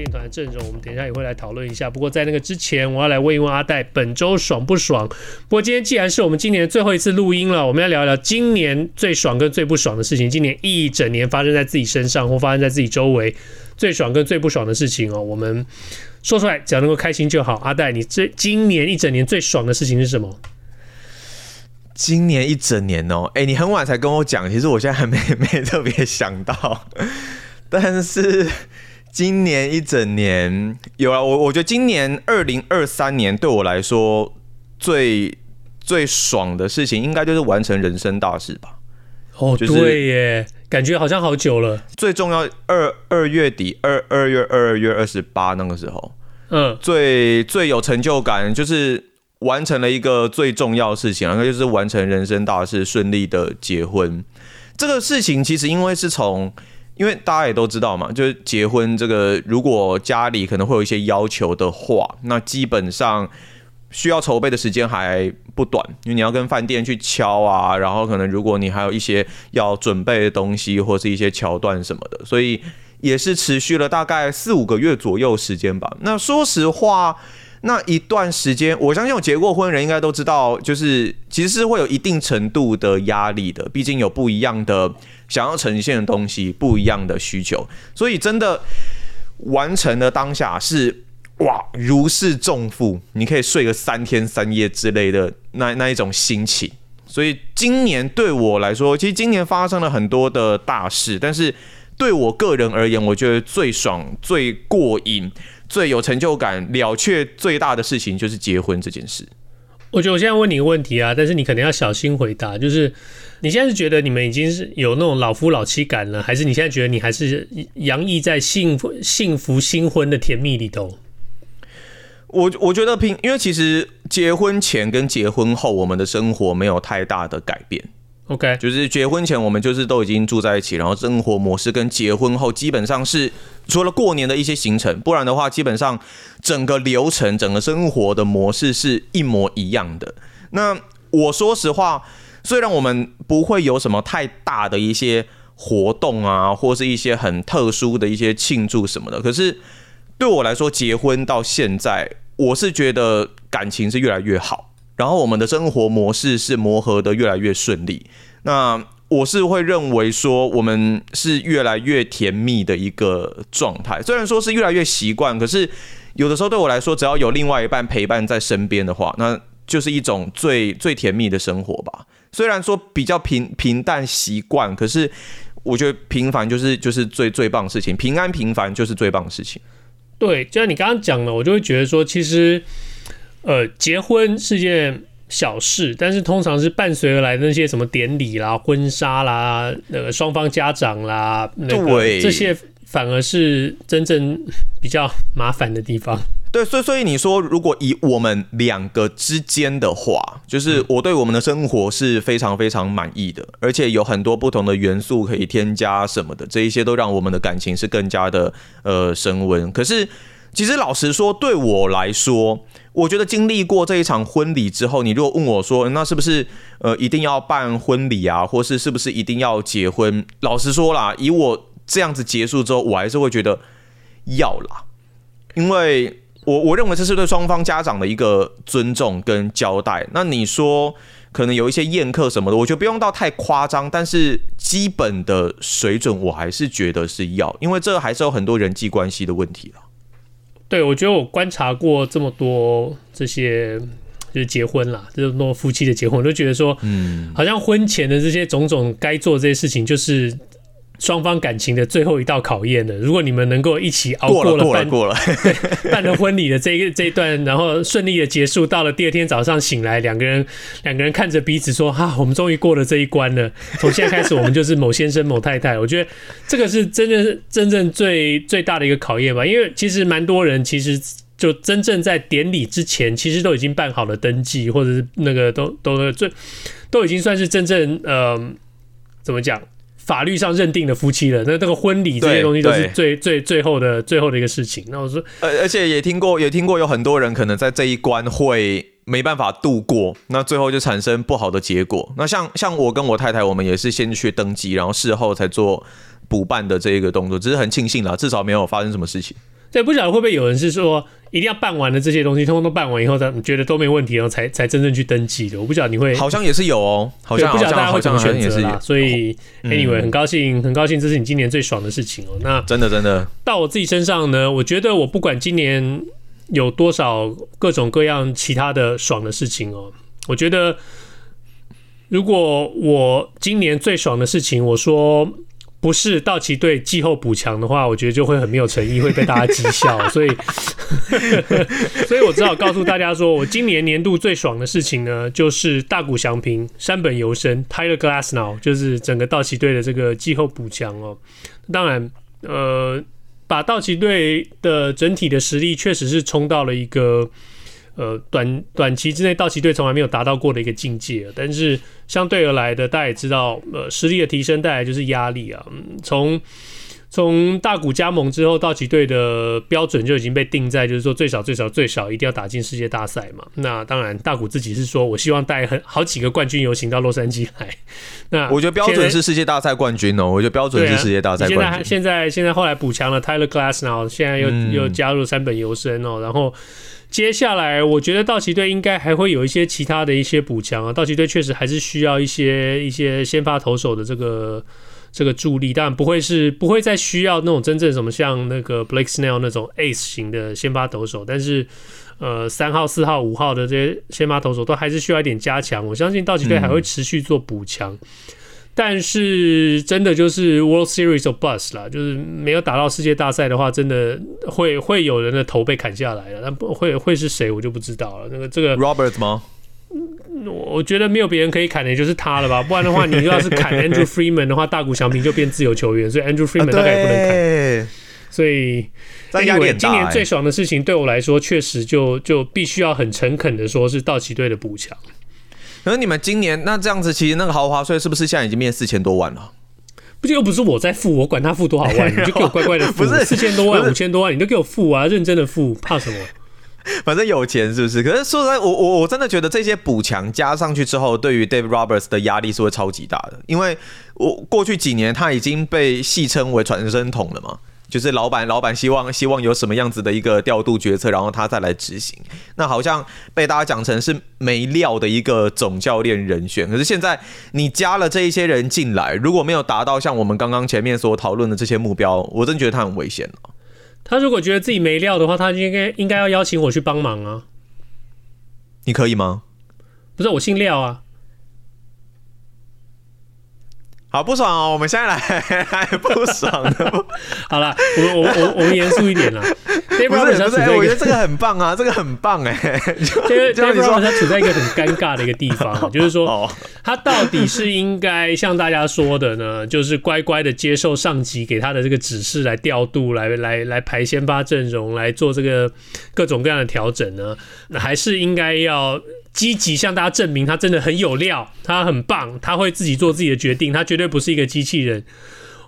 练团的阵容，我们等一下也会来讨论一下。不过在那个之前，我要来问一问阿戴，本周爽不爽？不过今天既然是我们今年最后一次录音了，我们要聊聊今年最爽跟最不爽的事情。今年一整年发生在自己身上或发生在自己周围，最爽跟最不爽的事情哦，我们说出来，只要能够开心就好。阿戴，你这今年一整年最爽的事情是什么？今年一整年哦，哎，你很晚才跟我讲，其实我现在还没 没特别想到，但是。今年一整年有啊，我我觉得今年二零二三年对我来说最最爽的事情，应该就是完成人生大事吧。哦，对耶，感觉好像好久了。最重要二二月底二二月二月二十八那个时候，嗯，最最有成就感就是完成了一个最重要的事情，然后就是完成人生大事，顺利的结婚。这个事情其实因为是从。因为大家也都知道嘛，就是结婚这个，如果家里可能会有一些要求的话，那基本上需要筹备的时间还不短，因为你要跟饭店去敲啊，然后可能如果你还有一些要准备的东西或是一些桥段什么的，所以也是持续了大概四五个月左右时间吧。那说实话，那一段时间，我相信有结过婚的人应该都知道，就是其实是会有一定程度的压力的，毕竟有不一样的。想要呈现的东西不一样的需求，所以真的完成的当下是哇如释重负，你可以睡个三天三夜之类的那那一种心情。所以今年对我来说，其实今年发生了很多的大事，但是对我个人而言，我觉得最爽、最过瘾、最有成就感、了却最大的事情就是结婚这件事。我觉得我现在问你一个问题啊，但是你可能要小心回答，就是。你现在是觉得你们已经是有那种老夫老妻感了，还是你现在觉得你还是洋溢在幸福幸福新婚的甜蜜里头？我我觉得平，因为其实结婚前跟结婚后，我们的生活没有太大的改变。OK，就是结婚前我们就是都已经住在一起，然后生活模式跟结婚后基本上是除了过年的一些行程，不然的话，基本上整个流程、整个生活的模式是一模一样的。那我说实话。虽然我们不会有什么太大的一些活动啊，或是一些很特殊的一些庆祝什么的，可是对我来说，结婚到现在，我是觉得感情是越来越好，然后我们的生活模式是磨合得越来越顺利。那我是会认为说，我们是越来越甜蜜的一个状态。虽然说是越来越习惯，可是有的时候对我来说，只要有另外一半陪伴在身边的话，那就是一种最最甜蜜的生活吧。虽然说比较平平淡习惯，可是我觉得平凡就是就是最最棒的事情，平安平凡就是最棒的事情。对，就像你刚刚讲了，我就会觉得说，其实呃，结婚是件小事，但是通常是伴随而来的那些什么典礼啦、婚纱啦、那个双方家长啦，那个这些反而是真正比较麻烦的地方。对，所以所以你说，如果以我们两个之间的话，就是我对我们的生活是非常非常满意的，而且有很多不同的元素可以添加什么的，这一些都让我们的感情是更加的呃升温。可是，其实老实说，对我来说，我觉得经历过这一场婚礼之后，你如果问我说，那是不是呃一定要办婚礼啊，或是是不是一定要结婚？老实说啦，以我这样子结束之后，我还是会觉得要啦，因为。我我认为这是对双方家长的一个尊重跟交代。那你说可能有一些宴客什么的，我觉得不用到太夸张，但是基本的水准我还是觉得是要，因为这还是有很多人际关系的问题了。对，我觉得我观察过这么多这些就是结婚啦，这么多夫妻的结婚，我都觉得说，嗯，好像婚前的这些种种该做这些事情，就是。双方感情的最后一道考验了。如果你们能够一起熬过了办过了 办了婚礼的这一这一段，然后顺利的结束，到了第二天早上醒来，两个人两个人看着彼此说：“哈、啊，我们终于过了这一关了。从现在开始，我们就是某先生某太太。”我觉得这个是真正是真正最最大的一个考验吧。因为其实蛮多人其实就真正在典礼之前，其实都已经办好了登记，或者是那个都都最都已经算是真正呃怎么讲？法律上认定的夫妻了，那这个婚礼这些东西都是最最最后的最后的一个事情。那我说，而而且也听过，也听过有很多人可能在这一关会没办法度过，那最后就产生不好的结果。那像像我跟我太太，我们也是先去登记，然后事后才做补办的这一个动作，只是很庆幸啦，至少没有发生什么事情。对，不晓得会不会有人是说一定要办完了这些东西，通通都办完以后，他觉得都没问题，然后才才真正去登记的。我不晓得你会，好像也是有哦，好像不晓得大家会怎么选择啦。所以、嗯、anyway，很高兴，很高兴，这是你今年最爽的事情哦。那真的真的到我自己身上呢，我觉得我不管今年有多少各种各样其他的爽的事情哦，我觉得如果我今年最爽的事情，我说。不是道奇队季后补强的话，我觉得就会很没有诚意，会被大家讥笑。所以，所以我只好告诉大家说，我今年年度最爽的事情呢，就是大谷翔平、山本由伸、Tyler Glasnow，就是整个道奇队的这个季后补强哦。当然，呃，把道奇队的整体的实力确实是冲到了一个。呃，短短期之内，道奇队从来没有达到过的一个境界。但是相对而来的，大家也知道，呃，实力的提升带来就是压力啊。从从大谷加盟之后，道奇队的标准就已经被定在，就是说最少最少最少一定要打进世界大赛嘛。那当然，大谷自己是说我希望带很好几个冠军游行到洛杉矶来。那我觉得标准是世界大赛冠军哦。我觉得标准是世界大赛冠军。啊、现在现在现在后来补强了 Tyler Glasnow，现在又、嗯、又加入三本由伸哦，然后。接下来，我觉得道奇队应该还会有一些其他的一些补强啊。道奇队确实还是需要一些一些先发投手的这个这个助力，但不会是不会再需要那种真正什么像那个 Blake Snell 那种 Ace 型的先发投手，但是呃三号、四号、五号的这些先发投手都还是需要一点加强。我相信道奇队还会持续做补强。嗯但是真的就是 World Series of Bust 啦，就是没有打到世界大赛的话，真的会会有人的头被砍下来了。那不会会是谁，我就不知道了。那个这个 Robert 吗？我觉得没有别人可以砍的，也就是他了吧。不然的话，你要是砍 Andrew Freeman 的话，大谷翔平就变自由球员，所以 Andrew Freeman 大概也不能砍。所以，因为今年最爽的事情对我来说，确实就就必须要很诚恳的说，是道奇队的补强。可是你们今年那这样子，其实那个豪华税是不是现在已经变四千多万了？不就又不是我在付，我管他付多少万，你就 给我乖乖的付。不是四千多万、五千多万，你都给我付啊，认真的付，怕什么？反正有钱是不是？可是说实在，我我我真的觉得这些补强加上去之后，对于 Dave Roberts 的压力是会超级大的，因为我过去几年他已经被戏称为传声筒了嘛。就是老板，老板希望希望有什么样子的一个调度决策，然后他再来执行。那好像被大家讲成是没料的一个总教练人选。可是现在你加了这一些人进来，如果没有达到像我们刚刚前面所讨论的这些目标，我真觉得他很危险。他如果觉得自己没料的话，他应该应该要邀请我去帮忙啊。你可以吗？不是，我姓廖啊。好不爽哦！我们现在来 还不爽的。好了，我我我我们严肃一点啦。不是不是，我觉得这个很棒啊，这个很棒哎。因为 Dave 他处在一个很尴尬的一个地方，就是说他到底是应该像大家说的呢，就是乖乖的接受上级给他的这个指示来调度，来来来排先发阵容，来做这个各种各样的调整呢，还是应该要？积极向大家证明他真的很有料，他很棒，他会自己做自己的决定，他绝对不是一个机器人。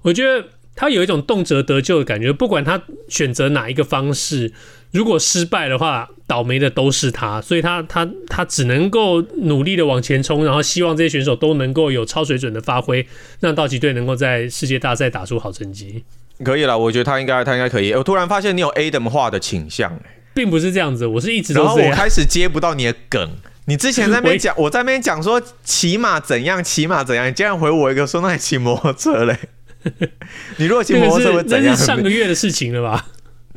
我觉得他有一种动辄得救的感觉，不管他选择哪一个方式，如果失败的话，倒霉的都是他。所以他他他只能够努力的往前冲，然后希望这些选手都能够有超水准的发挥，让道奇队能够在世界大赛打出好成绩。可以了，我觉得他应该他应该可以。我突然发现你有 Adam 化的倾向，并不是这样子，我是一直都是。然后我开始接不到你的梗。你之前在那边讲，我在那边讲说骑马怎样，骑马怎样，你竟然回我一个说那你骑摩托车嘞？你如果骑摩托车会怎样？那是上个月的事情了吧？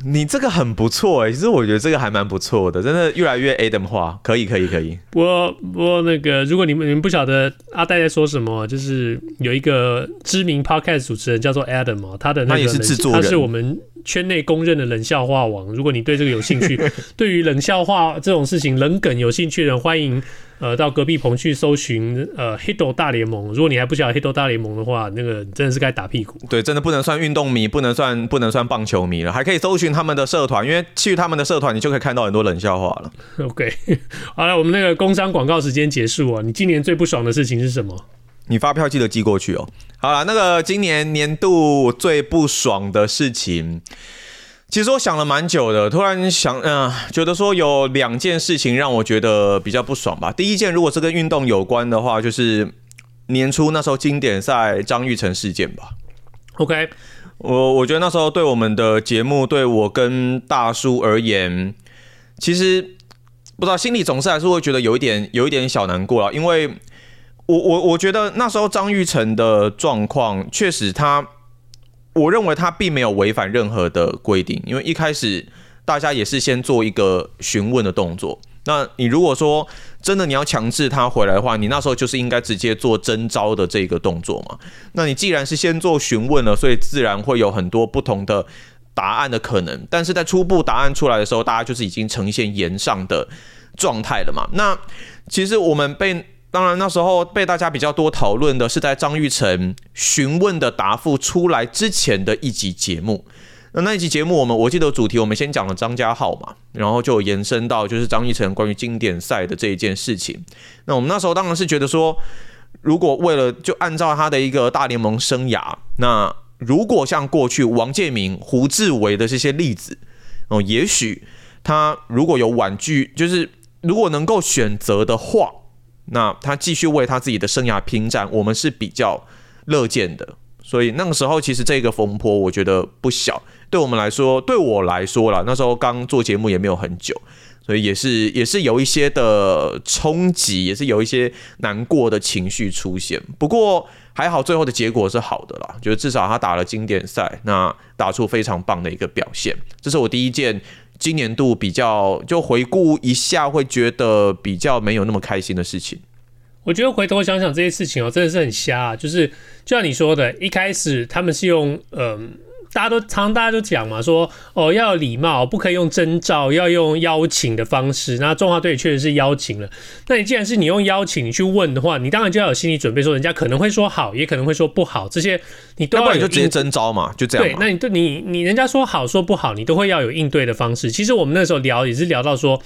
你这个很不错哎、欸，其实我觉得这个还蛮不错的，真的越来越 Adam 化，可以可以可以。不过不过那个，如果你们你们不晓得阿呆在说什么，就是有一个知名 Podcast 主持人叫做 Adam 他的那个他也是制作人，他是我们圈内公认的冷笑话王。如果你对这个有兴趣，对于冷笑话这种事情、冷梗有兴趣的人，欢迎呃到隔壁棚去搜寻呃 Hito 大联盟。如果你还不晓得 Hito 大联盟的话，那个真的是该打屁股。对，真的不能算运动迷，不能算不能算棒球迷了，还可以搜寻他们的社团，因为去他们的社团，你就可以看到很多冷笑话了。OK，好了，我们那个工商广告时间结束啊。你今年最不爽的事情是什么？你发票记得寄过去哦。好了，那个今年年度最不爽的事情，其实我想了蛮久的，突然想，嗯、呃，觉得说有两件事情让我觉得比较不爽吧。第一件，如果是跟运动有关的话，就是年初那时候经典赛张玉成事件吧。OK，我我觉得那时候对我们的节目，对我跟大叔而言，其实不知道心里总是还是会觉得有一点有一点小难过了，因为。我我我觉得那时候张玉成的状况确实他，我认为他并没有违反任何的规定，因为一开始大家也是先做一个询问的动作。那你如果说真的你要强制他回来的话，你那时候就是应该直接做征召的这个动作嘛。那你既然是先做询问了，所以自然会有很多不同的答案的可能。但是在初步答案出来的时候，大家就是已经呈现延上的状态了嘛。那其实我们被。当然，那时候被大家比较多讨论的是在张玉成询问的答复出来之前的一集节目。那那一集节目，我们我记得主题，我们先讲了张家浩嘛，然后就延伸到就是张玉成关于经典赛的这一件事情。那我们那时候当然是觉得说，如果为了就按照他的一个大联盟生涯，那如果像过去王建民、胡志伟的这些例子，哦，也许他如果有婉拒，就是如果能够选择的话。那他继续为他自己的生涯拼战，我们是比较乐见的。所以那个时候，其实这个风波我觉得不小。对我们来说，对我来说啦，那时候刚做节目也没有很久，所以也是也是有一些的冲击，也是有一些难过的情绪出现。不过还好，最后的结果是好的啦，就是至少他打了经典赛，那打出非常棒的一个表现。这是我第一件。今年度比较，就回顾一下，会觉得比较没有那么开心的事情。我觉得回头想想这些事情哦，真的是很瞎啊。就是就像你说的，一开始他们是用嗯。大家都常常大家都讲嘛，说哦要有礼貌，不可以用征召，要用邀请的方式。那中华队确实是邀请了。那你既然是你用邀请，你去问的话，你当然就要有心理准备，说人家可能会说好，也可能会说不好。这些你都要。要不然你就直接征召嘛，就这样。对，那你对你你人家说好说不好，你都会要有应对的方式。其实我们那时候聊也是聊到说。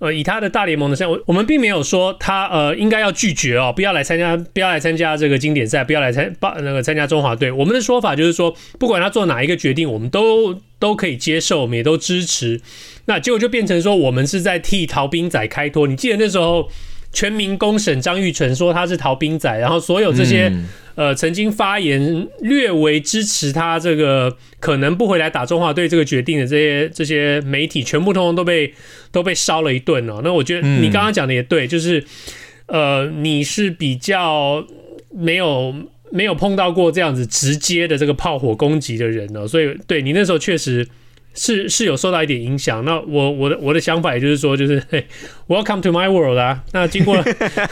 呃，以他的大联盟的像我，我们并没有说他呃应该要拒绝哦，不要来参加，不要来参加这个经典赛，不要来参报那个参加中华队。我们的说法就是说，不管他做哪一个决定，我们都都可以接受，我们也都支持。那结果就变成说，我们是在替逃兵仔开脱。你记得那时候？全民公审张玉成说他是逃兵仔，然后所有这些、嗯、呃曾经发言略为支持他这个可能不回来打中华队这个决定的这些这些媒体，全部通通都被都被烧了一顿哦。那我觉得你刚刚讲的也对，就是呃你是比较没有没有碰到过这样子直接的这个炮火攻击的人哦，所以对你那时候确实。是是有受到一点影响，那我我的我的想法也就是说，就是嘿，Welcome to my world 啊。那经过了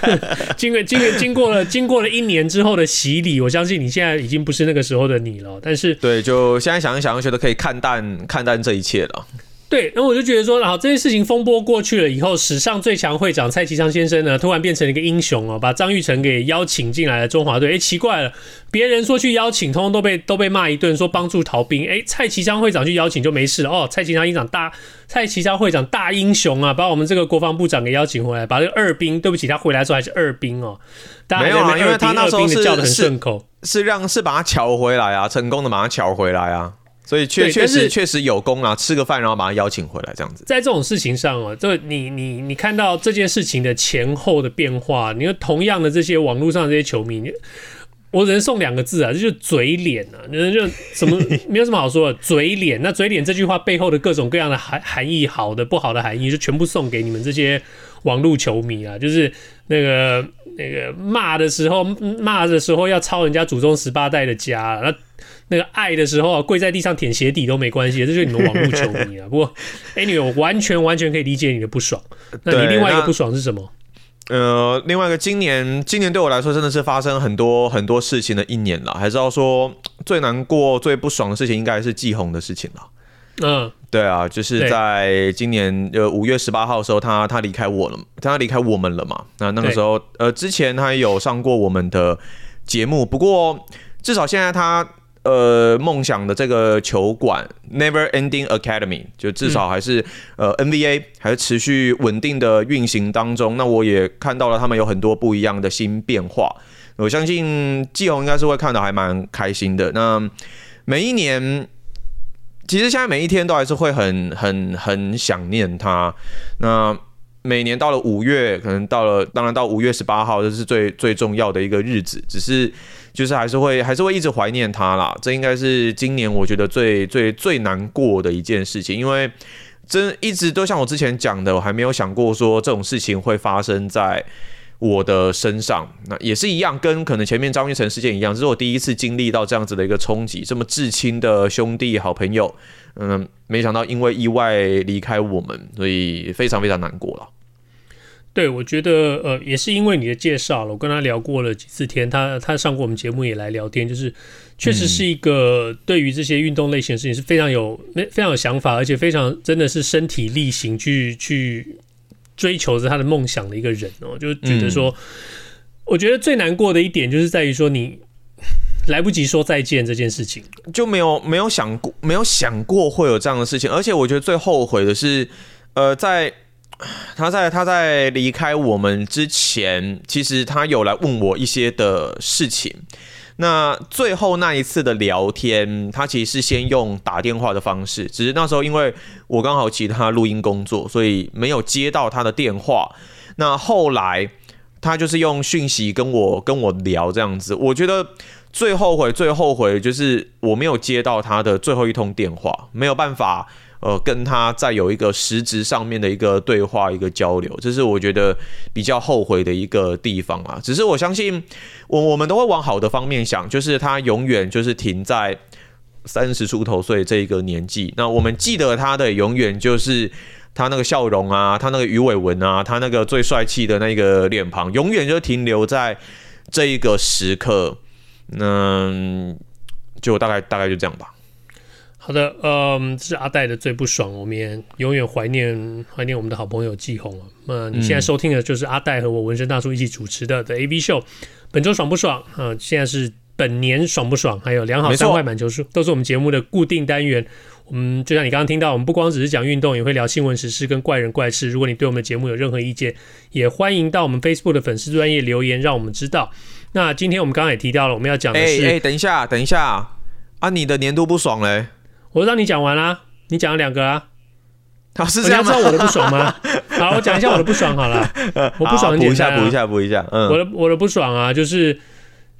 经过经过经过了经过了一年之后的洗礼，我相信你现在已经不是那个时候的你了。但是对，就现在想一想，我觉得可以看淡看淡这一切了。对，那我就觉得说，然后这件事情风波过去了以后，史上最强会长蔡其昌先生呢，突然变成了一个英雄哦，把张玉成给邀请进来了中华队。哎，奇怪了，别人说去邀请，通通都被都被骂一顿，说帮助逃兵。哎，蔡其昌会长去邀请就没事了哦。蔡其昌会长大，蔡其昌会长大英雄啊，把我们这个国防部长给邀请回来，把这个二兵，对不起，他回来的时候还是二兵哦。大家没有啊，因为他那时候是叫得很顺口，是，是让是把他抢回来啊，成功的把他抢回来啊。所以确确实确实有功啊，吃个饭然后把他邀请回来这样子。在这种事情上啊，就你你你看到这件事情的前后的变化，你说同样的这些网络上的这些球迷，我只能送两个字啊，就是嘴脸啊，就什么 没有什么好说的，嘴脸。那嘴脸这句话背后的各种各样的含含义，好的不好的含义，就全部送给你们这些网络球迷啊，就是那个那个骂的时候骂的时候要抄人家祖宗十八代的家，那。那个爱的时候啊，跪在地上舔鞋底都没关系，这就是你们网络球迷啊。不过，anyway，我完全完全可以理解你的不爽。那你另外一个不爽是什么？呃，另外一个，今年今年对我来说真的是发生很多很多事情的一年了。还是要说最难过、最不爽的事情，应该是季红的事情了。嗯，对啊，就是在今年呃五月十八号的时候，他他离开我了，他离开我们了嘛。那那个时候，呃，之前他有上过我们的节目，不过至少现在他呃梦想的这个球馆 Never Ending Academy 就至少还是、嗯、呃 NBA 还是持续稳定的运行当中。那我也看到了他们有很多不一样的新变化，我相信季红应该是会看到还蛮开心的。那每一年。其实现在每一天都还是会很很很想念他。那每年到了五月，可能到了，当然到五月十八号，这是最最重要的一个日子。只是就是还是会还是会一直怀念他啦。这应该是今年我觉得最最最难过的一件事情，因为真一直都像我之前讲的，我还没有想过说这种事情会发生在。我的身上，那也是一样，跟可能前面张育成事件一样，这是我第一次经历到这样子的一个冲击，这么至亲的兄弟好朋友，嗯，没想到因为意外离开我们，所以非常非常难过了。对，我觉得呃，也是因为你的介绍了，我跟他聊过了几次天，他他上过我们节目也来聊天，就是确实是一个对于这些运动类型的事情是非常有非常有想法，而且非常真的是身体力行去去。追求着他的梦想的一个人哦，就觉得说，我觉得最难过的一点就是在于说，你来不及说再见这件事情，就没有没有想过，没有想过会有这样的事情。而且我觉得最后悔的是，呃，在他在他在离开我们之前，其实他有来问我一些的事情。那最后那一次的聊天，他其实是先用打电话的方式，只是那时候因为我刚好其他录音工作，所以没有接到他的电话。那后来他就是用讯息跟我跟我聊这样子，我觉得最后悔最后悔就是我没有接到他的最后一通电话，没有办法。呃，跟他再有一个实质上面的一个对话、一个交流，这是我觉得比较后悔的一个地方啊。只是我相信，我我们都会往好的方面想，就是他永远就是停在三十出头岁这一个年纪。那我们记得他的永远就是他那个笑容啊，他那个鱼尾纹啊，他那个最帅气的那个脸庞，永远就停留在这一个时刻。嗯，就大概大概就这样吧。好的，嗯，这是阿戴的最不爽，我们也永远怀念怀念我们的好朋友季红啊。那你现在收听的就是阿戴和我纹身大叔一起主持的 The AV Show，本周爽不爽啊？现在是本年爽不爽？还有良好三坏满球数，都是我们节目的固定单元。我们就像你刚刚听到，我们不光只是讲运动，也会聊新闻时事跟怪人怪事。如果你对我们的节目有任何意见，也欢迎到我们 Facebook 的粉丝专业留言，让我们知道。那今天我们刚刚也提到了，我们要讲的是，哎、欸欸，等一下，等一下，啊，你的年度不爽嘞？我让你讲完啦，你讲了两个啊，好是这样吗？你要知道我的不爽吗？好，我讲一下我的不爽好了。我不爽很简单，补一下，补一下，补一下。嗯，我的我的不爽啊，就是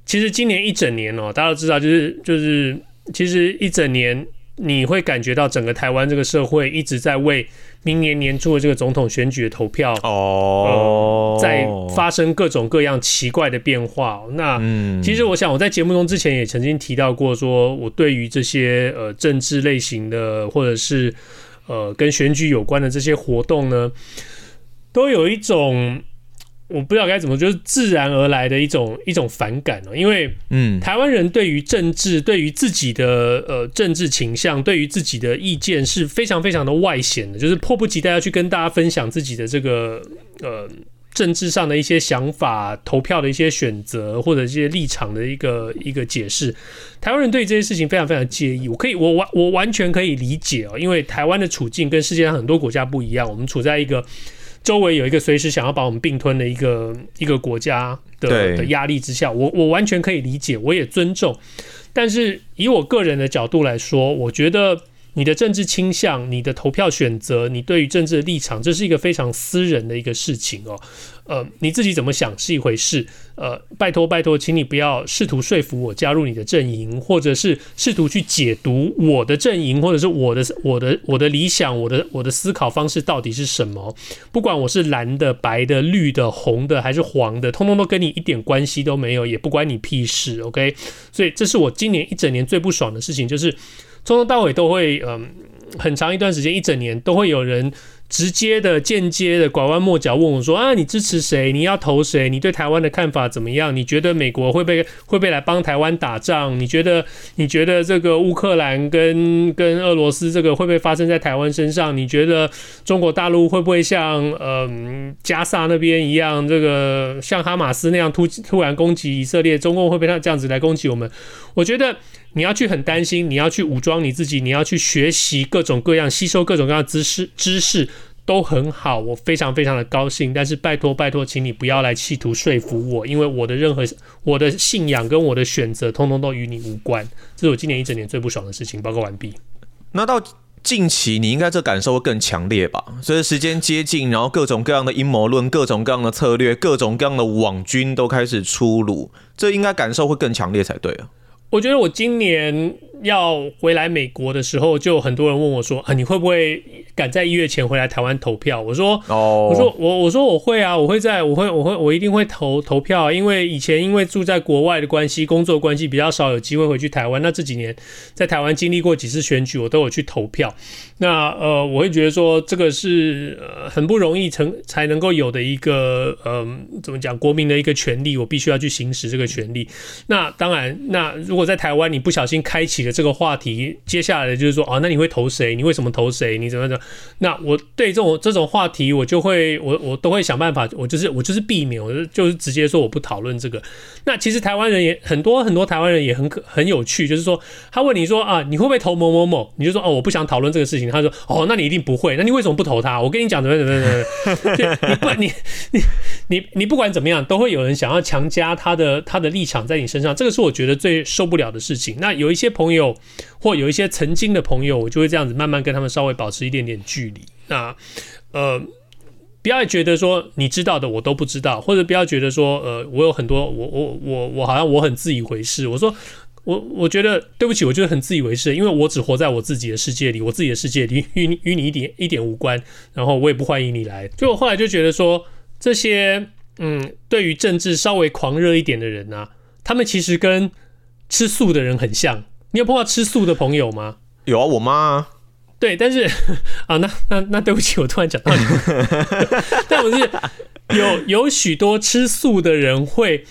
其实今年一整年哦、喔，大家都知道，就是就是其实一整年。你会感觉到整个台湾这个社会一直在为明年年初的这个总统选举的投票哦、呃，在发生各种各样奇怪的变化。那其实我想我在节目中之前也曾经提到过，说我对于这些呃政治类型的或者是呃跟选举有关的这些活动呢，都有一种。我不知道该怎么，就是自然而来的一种一种反感哦，因为嗯，台湾人对于政治，对于自己的呃政治倾向，对于自己的意见是非常非常的外显的，就是迫不及待要去跟大家分享自己的这个呃政治上的一些想法、投票的一些选择或者一些立场的一个一个解释。台湾人对这些事情非常非常介意，我可以我完我完全可以理解哦，因为台湾的处境跟世界上很多国家不一样，我们处在一个。周围有一个随时想要把我们并吞的一个一个国家的的压力之下，我我完全可以理解，我也尊重。但是以我个人的角度来说，我觉得。你的政治倾向、你的投票选择、你对于政治的立场，这是一个非常私人的一个事情哦。呃，你自己怎么想是一回事。呃，拜托拜托，请你不要试图说服我加入你的阵营，或者是试图去解读我的阵营，或者是我的我的我的理想、我的我的思考方式到底是什么。不管我是蓝的、白的、绿的、红的还是黄的，通通都跟你一点关系都没有，也不关你屁事。OK，所以这是我今年一整年最不爽的事情，就是。从头到尾都会，嗯，很长一段时间，一整年都会有人直接的、间接的、拐弯抹角问我说：“啊，你支持谁？你要投谁？你对台湾的看法怎么样？你觉得美国会不会会不会来帮台湾打仗？你觉得你觉得这个乌克兰跟跟俄罗斯这个会不会发生在台湾身上？你觉得中国大陆会不会像嗯、加萨那边一样，这个像哈马斯那样突突然攻击以色列？中共会不会这样子来攻击我们？我觉得。”你要去很担心，你要去武装你自己，你要去学习各种各样、吸收各种各样的知识，知识都很好，我非常非常的高兴。但是拜托拜托，请你不要来企图说服我，因为我的任何我的信仰跟我的选择，通通都与你无关。这是我今年一整年最不爽的事情。报告完毕。那到近期，你应该这感受会更强烈吧？随着时间接近，然后各种各样的阴谋论、各种各样的策略、各种各样的网军都开始出炉，这应该感受会更强烈才对啊。我觉得我今年要回来美国的时候，就很多人问我说：“啊，你会不会赶在一月前回来台湾投票？”我说：“哦，我说我我说我会啊，我会在，我会我会我一定会投投票，因为以前因为住在国外的关系，工作关系比较少有机会回去台湾。那这几年在台湾经历过几次选举，我都有去投票。那呃，我会觉得说这个是呃很不容易成才能够有的一个呃怎么讲国民的一个权利，我必须要去行使这个权利。那当然，那如果在台湾，你不小心开启了这个话题，接下来的就是说，啊，那你会投谁？你为什么投谁？你怎么怎么？那我对这种这种话题，我就会，我我都会想办法，我就是我就是避免，我就就是直接说我不讨论这个。那其实台湾人也很多很多台湾人也很可很有趣，就是说他问你说啊，你会不会投某某某？你就说哦，我不想讨论这个事情。他说哦，那你一定不会，那你为什么不投他？我跟你讲怎么怎么怎么，就你不你你你你不管怎么样，都会有人想要强加他的他的立场在你身上，这个是我觉得最受不了的事情。那有一些朋友或有一些曾经的朋友，我就会这样子慢慢跟他们稍微保持一点点距离。那呃。不要觉得说你知道的我都不知道，或者不要觉得说呃我有很多我我我我好像我很自以为是。我说我我觉得对不起，我觉得很自以为是，因为我只活在我自己的世界里，我自己的世界里与与你一点一点无关。然后我也不欢迎你来。就我后来就觉得说这些嗯，对于政治稍微狂热一点的人啊，他们其实跟吃素的人很像。你有碰到吃素的朋友吗？有啊，我妈。对，但是 啊，那那那对不起，我突然讲到你。但我是有有许多吃素的人会，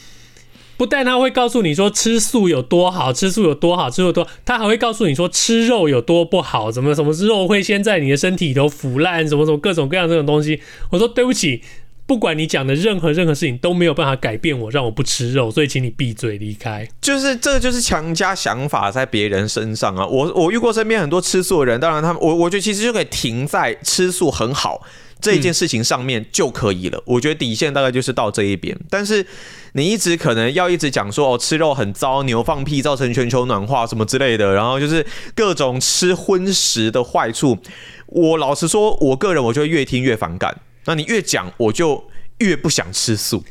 不但他会告诉你说吃素有多好，吃素有多好，吃素有多，他还会告诉你说吃肉有多不好，怎么什么肉会先在你的身体里头腐烂，什么什么各种各样这种东西。我说对不起。不管你讲的任何任何事情都没有办法改变我，让我不吃肉，所以请你闭嘴离开。就是这，就是强加想法在别人身上啊！我我遇过身边很多吃素的人，当然他们我我觉得其实就可以停在吃素很好这一件事情上面就可以了。我觉得底线大概就是到这一边，但是你一直可能要一直讲说哦，吃肉很糟，牛放屁造成全球暖化什么之类的，然后就是各种吃荤食的坏处。我老实说，我个人我就会越听越反感。那你越讲，我就越不想吃素，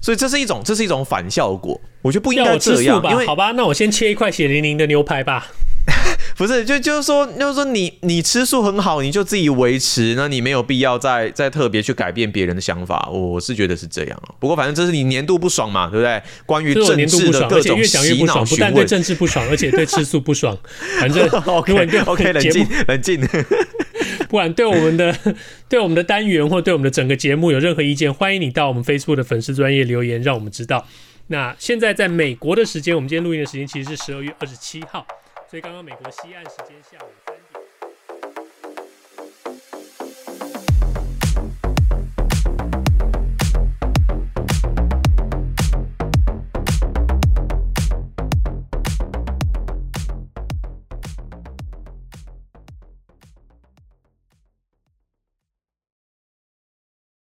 所以这是一种，这是一种反效果。我觉得不应该这样，吧因为好吧，那我先切一块血淋淋的牛排吧。不是，就就是说，就是说你，你你吃素很好，你就自己维持，那你没有必要再再特别去改变别人的想法。我是觉得是这样。不过反正这是你年度不爽嘛，对不对？关于政治的各种洗脑不爽，不但对政治不爽，而且对吃素不爽。反正 OK OK，冷静冷静。不管对我们的 对我们的单元或对我们的整个节目有任何意见，欢迎你到我们 Facebook 的粉丝专业留言，让我们知道。那现在在美国的时间，我们今天录音的时间其实是十二月二十七号，所以刚刚美国西岸时间下午。